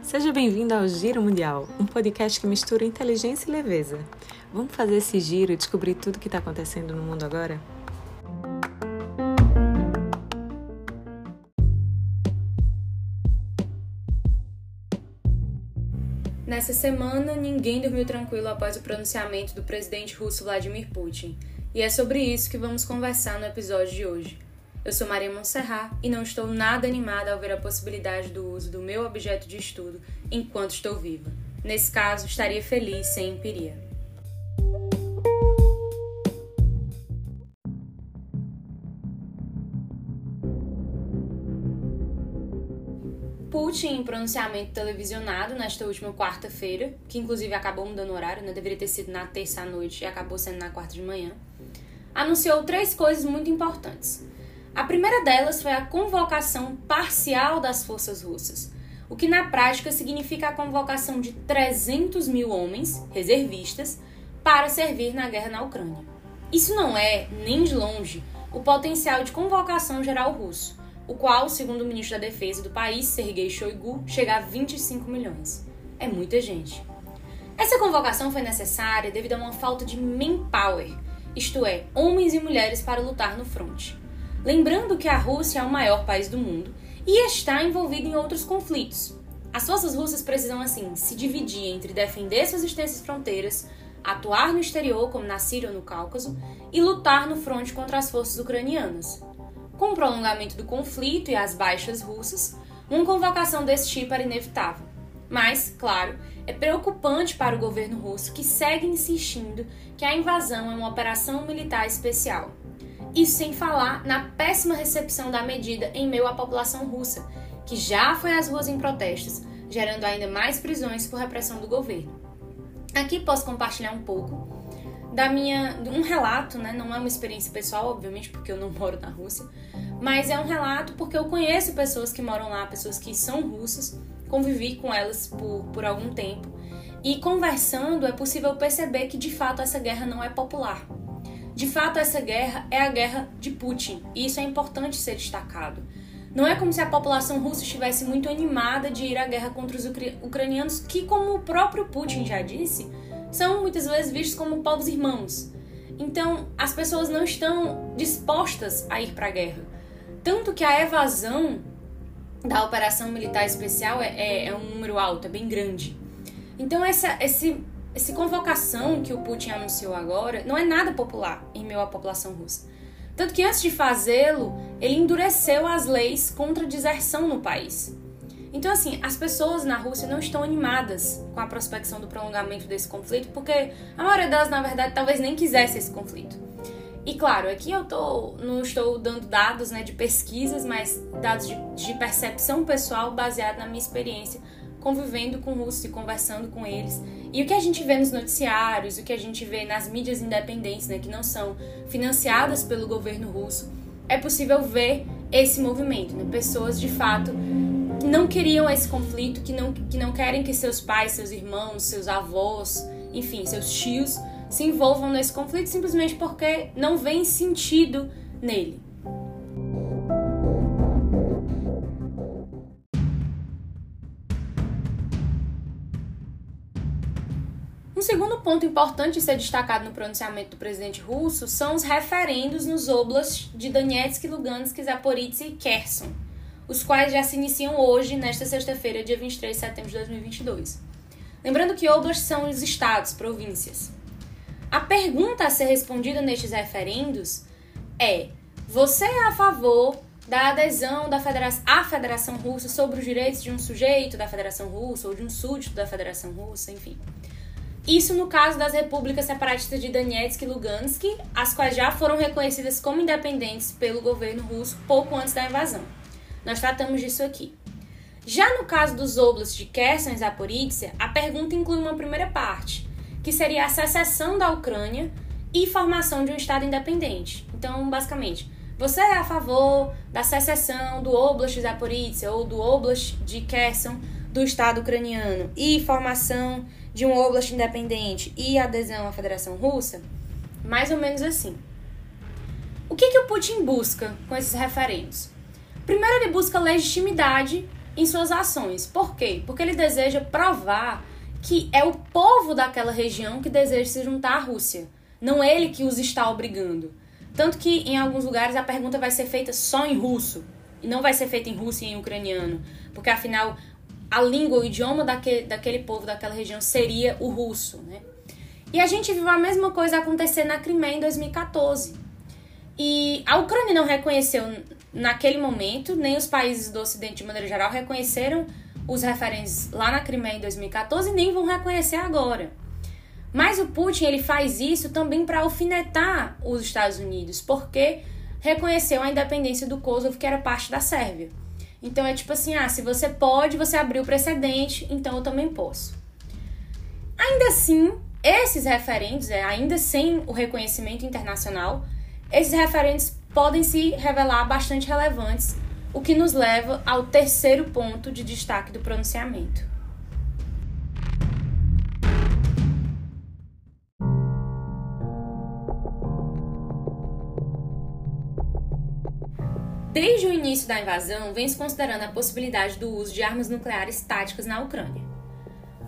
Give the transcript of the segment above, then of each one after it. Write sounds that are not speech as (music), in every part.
Seja bem-vindo ao Giro Mundial, um podcast que mistura inteligência e leveza. Vamos fazer esse giro e descobrir tudo o que está acontecendo no mundo agora? Nessa semana, ninguém dormiu tranquilo após o pronunciamento do presidente russo Vladimir Putin. E é sobre isso que vamos conversar no episódio de hoje. Eu sou Maria Monserrat e não estou nada animada ao ver a possibilidade do uso do meu objeto de estudo enquanto estou viva. Nesse caso, estaria feliz sem empiria. Putin, em pronunciamento televisionado nesta última quarta-feira, que inclusive acabou mudando o horário, né? deveria ter sido na terça à noite e acabou sendo na quarta de manhã, anunciou três coisas muito importantes. A primeira delas foi a convocação parcial das forças russas, o que na prática significa a convocação de 300 mil homens, reservistas, para servir na guerra na Ucrânia. Isso não é, nem de longe, o potencial de convocação geral russo, o qual, segundo o ministro da Defesa do país, Sergei Shoigu, chega a 25 milhões. É muita gente. Essa convocação foi necessária devido a uma falta de manpower, isto é, homens e mulheres para lutar no fronte. Lembrando que a Rússia é o maior país do mundo e está envolvida em outros conflitos. As forças russas precisam, assim, se dividir entre defender suas extensas fronteiras, atuar no exterior, como na Síria ou no Cáucaso, e lutar no fronte contra as forças ucranianas. Com o prolongamento do conflito e as baixas russas, uma convocação desse tipo era inevitável. Mas, claro, é preocupante para o governo russo que segue insistindo que a invasão é uma operação militar especial. Isso sem falar na péssima recepção da medida em meio à população russa, que já foi às ruas em protestos, gerando ainda mais prisões por repressão do governo. Aqui posso compartilhar um pouco da minha um relato, né? Não é uma experiência pessoal, obviamente, porque eu não moro na Rússia, mas é um relato porque eu conheço pessoas que moram lá, pessoas que são russas, convivi com elas por, por algum tempo. E conversando é possível perceber que de fato essa guerra não é popular. De fato, essa guerra é a guerra de Putin, e isso é importante ser destacado. Não é como se a população russa estivesse muito animada de ir à guerra contra os ucranianos, que, como o próprio Putin já disse, são muitas vezes vistos como povos irmãos. Então, as pessoas não estão dispostas a ir para a guerra. Tanto que a evasão da operação militar especial é, é, é um número alto, é bem grande. Então, essa, esse essa convocação que o Putin anunciou agora não é nada popular em meio à população russa. Tanto que antes de fazê-lo, ele endureceu as leis contra a deserção no país. Então, assim, as pessoas na Rússia não estão animadas com a prospecção do prolongamento desse conflito, porque a maioria delas, na verdade, talvez nem quisesse esse conflito. E claro, aqui eu tô, não estou dando dados né, de pesquisas, mas dados de, de percepção pessoal baseado na minha experiência convivendo com russos e conversando com eles. E o que a gente vê nos noticiários, o que a gente vê nas mídias independentes, né, que não são financiadas pelo governo russo, é possível ver esse movimento, né? Pessoas de fato que não queriam esse conflito, que não, que não querem que seus pais, seus irmãos, seus avós, enfim, seus tios se envolvam nesse conflito simplesmente porque não vem sentido nele. Segundo ponto importante de ser destacado no pronunciamento do presidente russo são os referendos nos oblasts de Donetsk, Lugansk, Zaporizhzhia e Kherson, os quais já se iniciam hoje, nesta sexta-feira, dia 23 de setembro de 2022. Lembrando que oblasts são os estados, províncias. A pergunta a ser respondida nestes referendos é: você é a favor da adesão da à Federação Russa sobre os direitos de um sujeito da Federação Russa ou de um súdito da Federação Russa, enfim? Isso no caso das repúblicas separatistas de Donetsk e Lugansk, as quais já foram reconhecidas como independentes pelo governo russo pouco antes da invasão. Nós tratamos disso aqui. Já no caso dos oblasts de Kherson e Zaporizhia, a pergunta inclui uma primeira parte, que seria a secessão da Ucrânia e formação de um Estado independente. Então, basicamente, você é a favor da secessão do Oblast de Zaporizhia ou do Oblast de Kherson do Estado ucraniano e formação de um oblast independente e adesão à Federação Russa, mais ou menos assim. O que, que o Putin busca com esses referendos? Primeiro, ele busca legitimidade em suas ações. Por quê? Porque ele deseja provar que é o povo daquela região que deseja se juntar à Rússia, não ele que os está obrigando. Tanto que em alguns lugares a pergunta vai ser feita só em russo e não vai ser feita em russo e em ucraniano, porque afinal a língua, o idioma daquele, daquele povo, daquela região seria o russo, né? E a gente viu a mesma coisa acontecer na Crimeia em 2014. E a Ucrânia não reconheceu naquele momento, nem os países do Ocidente de maneira geral reconheceram os referentes lá na Crimeia em 2014 nem vão reconhecer agora. Mas o Putin ele faz isso também para alfinetar os Estados Unidos, porque reconheceu a independência do Kosovo, que era parte da Sérvia. Então é tipo assim, ah, se você pode, você abriu o precedente, então eu também posso. Ainda assim, esses referentes, é, ainda sem o reconhecimento internacional, esses referentes podem se revelar bastante relevantes o que nos leva ao terceiro ponto de destaque do pronunciamento. Desde o início da invasão, vem se considerando a possibilidade do uso de armas nucleares táticas na Ucrânia.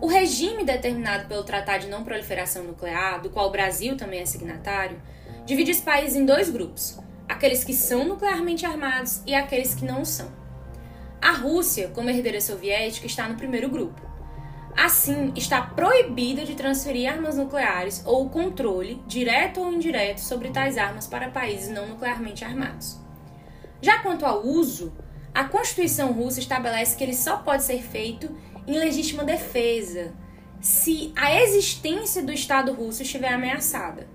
O regime determinado pelo Tratado de Não Proliferação Nuclear, do qual o Brasil também é signatário, divide os países em dois grupos: aqueles que são nuclearmente armados e aqueles que não são. A Rússia, como herdeira soviética, está no primeiro grupo. Assim, está proibida de transferir armas nucleares ou o controle, direto ou indireto, sobre tais armas para países não nuclearmente armados. Já quanto ao uso, a Constituição russa estabelece que ele só pode ser feito em legítima defesa, se a existência do Estado russo estiver ameaçada.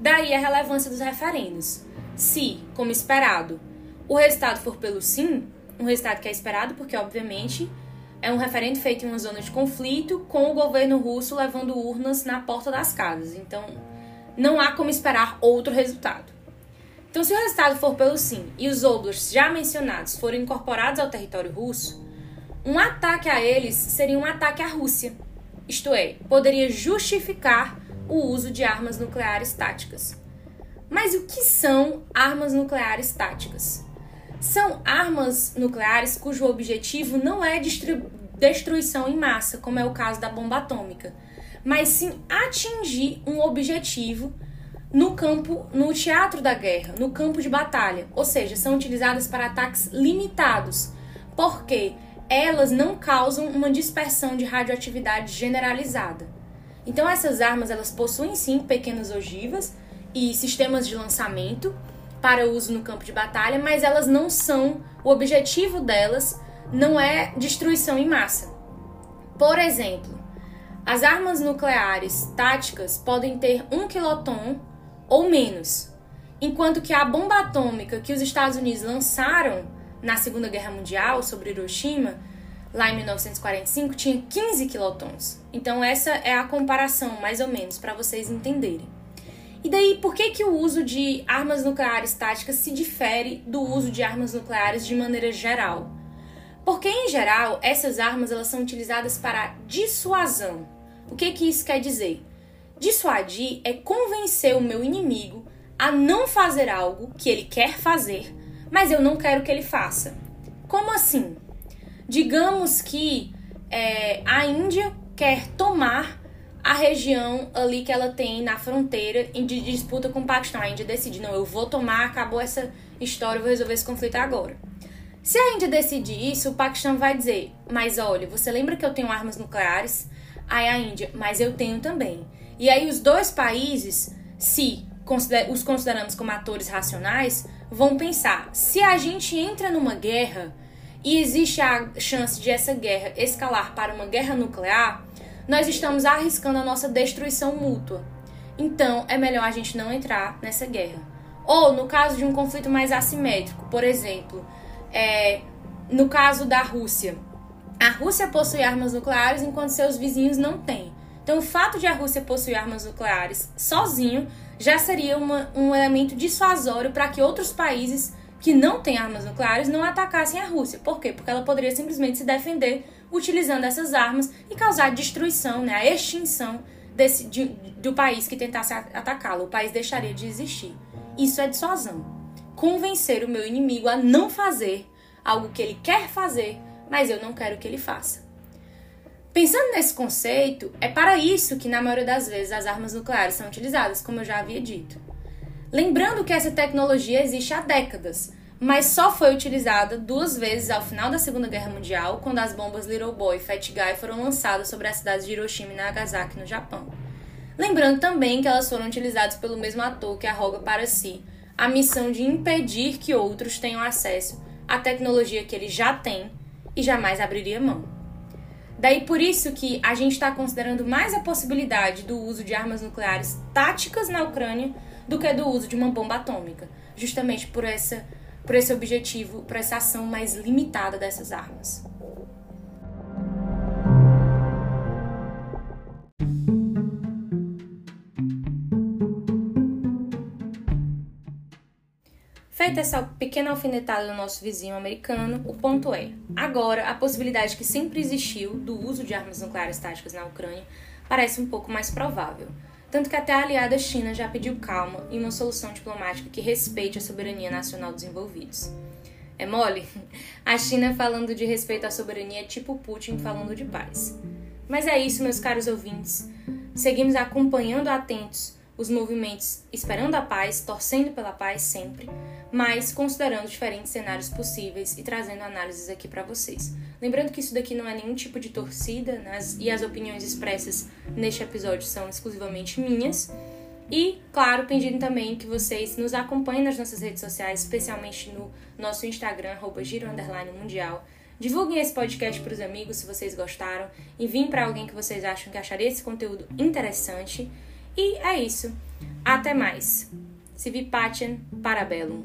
Daí a relevância dos referendos. Se, como esperado, o resultado for pelo sim, um resultado que é esperado porque, obviamente, é um referendo feito em uma zona de conflito com o governo russo levando urnas na porta das casas. Então, não há como esperar outro resultado. Então, se o resultado for pelo sim e os oblasts já mencionados forem incorporados ao território russo, um ataque a eles seria um ataque à Rússia. Isto é, poderia justificar o uso de armas nucleares táticas. Mas o que são armas nucleares táticas? São armas nucleares cujo objetivo não é destruição em massa, como é o caso da bomba atômica, mas sim atingir um objetivo no campo, no teatro da guerra, no campo de batalha. Ou seja, são utilizadas para ataques limitados, porque elas não causam uma dispersão de radioatividade generalizada. Então essas armas elas possuem sim pequenas ogivas e sistemas de lançamento para uso no campo de batalha, mas elas não são, o objetivo delas não é destruição em massa. Por exemplo, as armas nucleares táticas podem ter um quiloton ou menos, enquanto que a bomba atômica que os Estados Unidos lançaram na Segunda Guerra Mundial sobre Hiroshima, lá em 1945, tinha 15 quilotons. Então essa é a comparação, mais ou menos, para vocês entenderem. E daí, por que, que o uso de armas nucleares táticas se difere do uso de armas nucleares de maneira geral? Porque, em geral, essas armas elas são utilizadas para dissuasão. O que, que isso quer dizer? Dissuadir é convencer o meu inimigo a não fazer algo que ele quer fazer, mas eu não quero que ele faça. Como assim? Digamos que é, a Índia quer tomar a região ali que ela tem na fronteira de disputa com o Paquistão. A Índia decide, não, eu vou tomar, acabou essa história, vou resolver esse conflito agora. Se a Índia decidir isso, o Paquistão vai dizer, mas olha, você lembra que eu tenho armas nucleares? Aí a Índia, mas eu tenho também. E aí os dois países, se os consideramos como atores racionais, vão pensar, se a gente entra numa guerra e existe a chance de essa guerra escalar para uma guerra nuclear, nós estamos arriscando a nossa destruição mútua. Então, é melhor a gente não entrar nessa guerra. Ou, no caso de um conflito mais assimétrico, por exemplo, é, no caso da Rússia. A Rússia possui armas nucleares enquanto seus vizinhos não têm. Então, o fato de a Rússia possuir armas nucleares sozinho já seria uma, um elemento dissuasório para que outros países que não têm armas nucleares não atacassem a Rússia. Por quê? Porque ela poderia simplesmente se defender utilizando essas armas e causar destruição, né, a extinção desse, de, do país que tentasse atacá-lo. O país deixaria de existir. Isso é dissuasão. convencer o meu inimigo a não fazer algo que ele quer fazer, mas eu não quero que ele faça. Pensando nesse conceito, é para isso que, na maioria das vezes, as armas nucleares são utilizadas, como eu já havia dito. Lembrando que essa tecnologia existe há décadas, mas só foi utilizada duas vezes ao final da Segunda Guerra Mundial, quando as bombas Little Boy e Fat Guy foram lançadas sobre as cidades de Hiroshima e Nagasaki, no Japão. Lembrando também que elas foram utilizadas pelo mesmo ator que arroga para si a missão de impedir que outros tenham acesso à tecnologia que ele já tem e jamais abriria mão. Daí por isso que a gente está considerando mais a possibilidade do uso de armas nucleares táticas na Ucrânia do que do uso de uma bomba atômica, justamente por essa por esse objetivo, por essa ação mais limitada dessas armas. Feita essa pequena alfinetada do nosso vizinho americano, o ponto é: agora a possibilidade que sempre existiu do uso de armas nucleares táticas na Ucrânia parece um pouco mais provável. Tanto que até a aliada China já pediu calma e uma solução diplomática que respeite a soberania nacional dos envolvidos. É mole? (laughs) A China falando de respeito à soberania é tipo Putin falando de paz. Mas é isso, meus caros ouvintes. Seguimos acompanhando atentos os movimentos esperando a paz, torcendo pela paz sempre, mas considerando diferentes cenários possíveis e trazendo análises aqui para vocês. Lembrando que isso daqui não é nenhum tipo de torcida né? e as opiniões expressas neste episódio são exclusivamente minhas. E, claro, pedindo também que vocês nos acompanhem nas nossas redes sociais, especialmente no nosso Instagram, arroba Mundial. Divulguem esse podcast para os amigos se vocês gostaram. Enviem para alguém que vocês acham que acharia esse conteúdo interessante. E é isso. Até mais. Se vi Pacem, parabellum.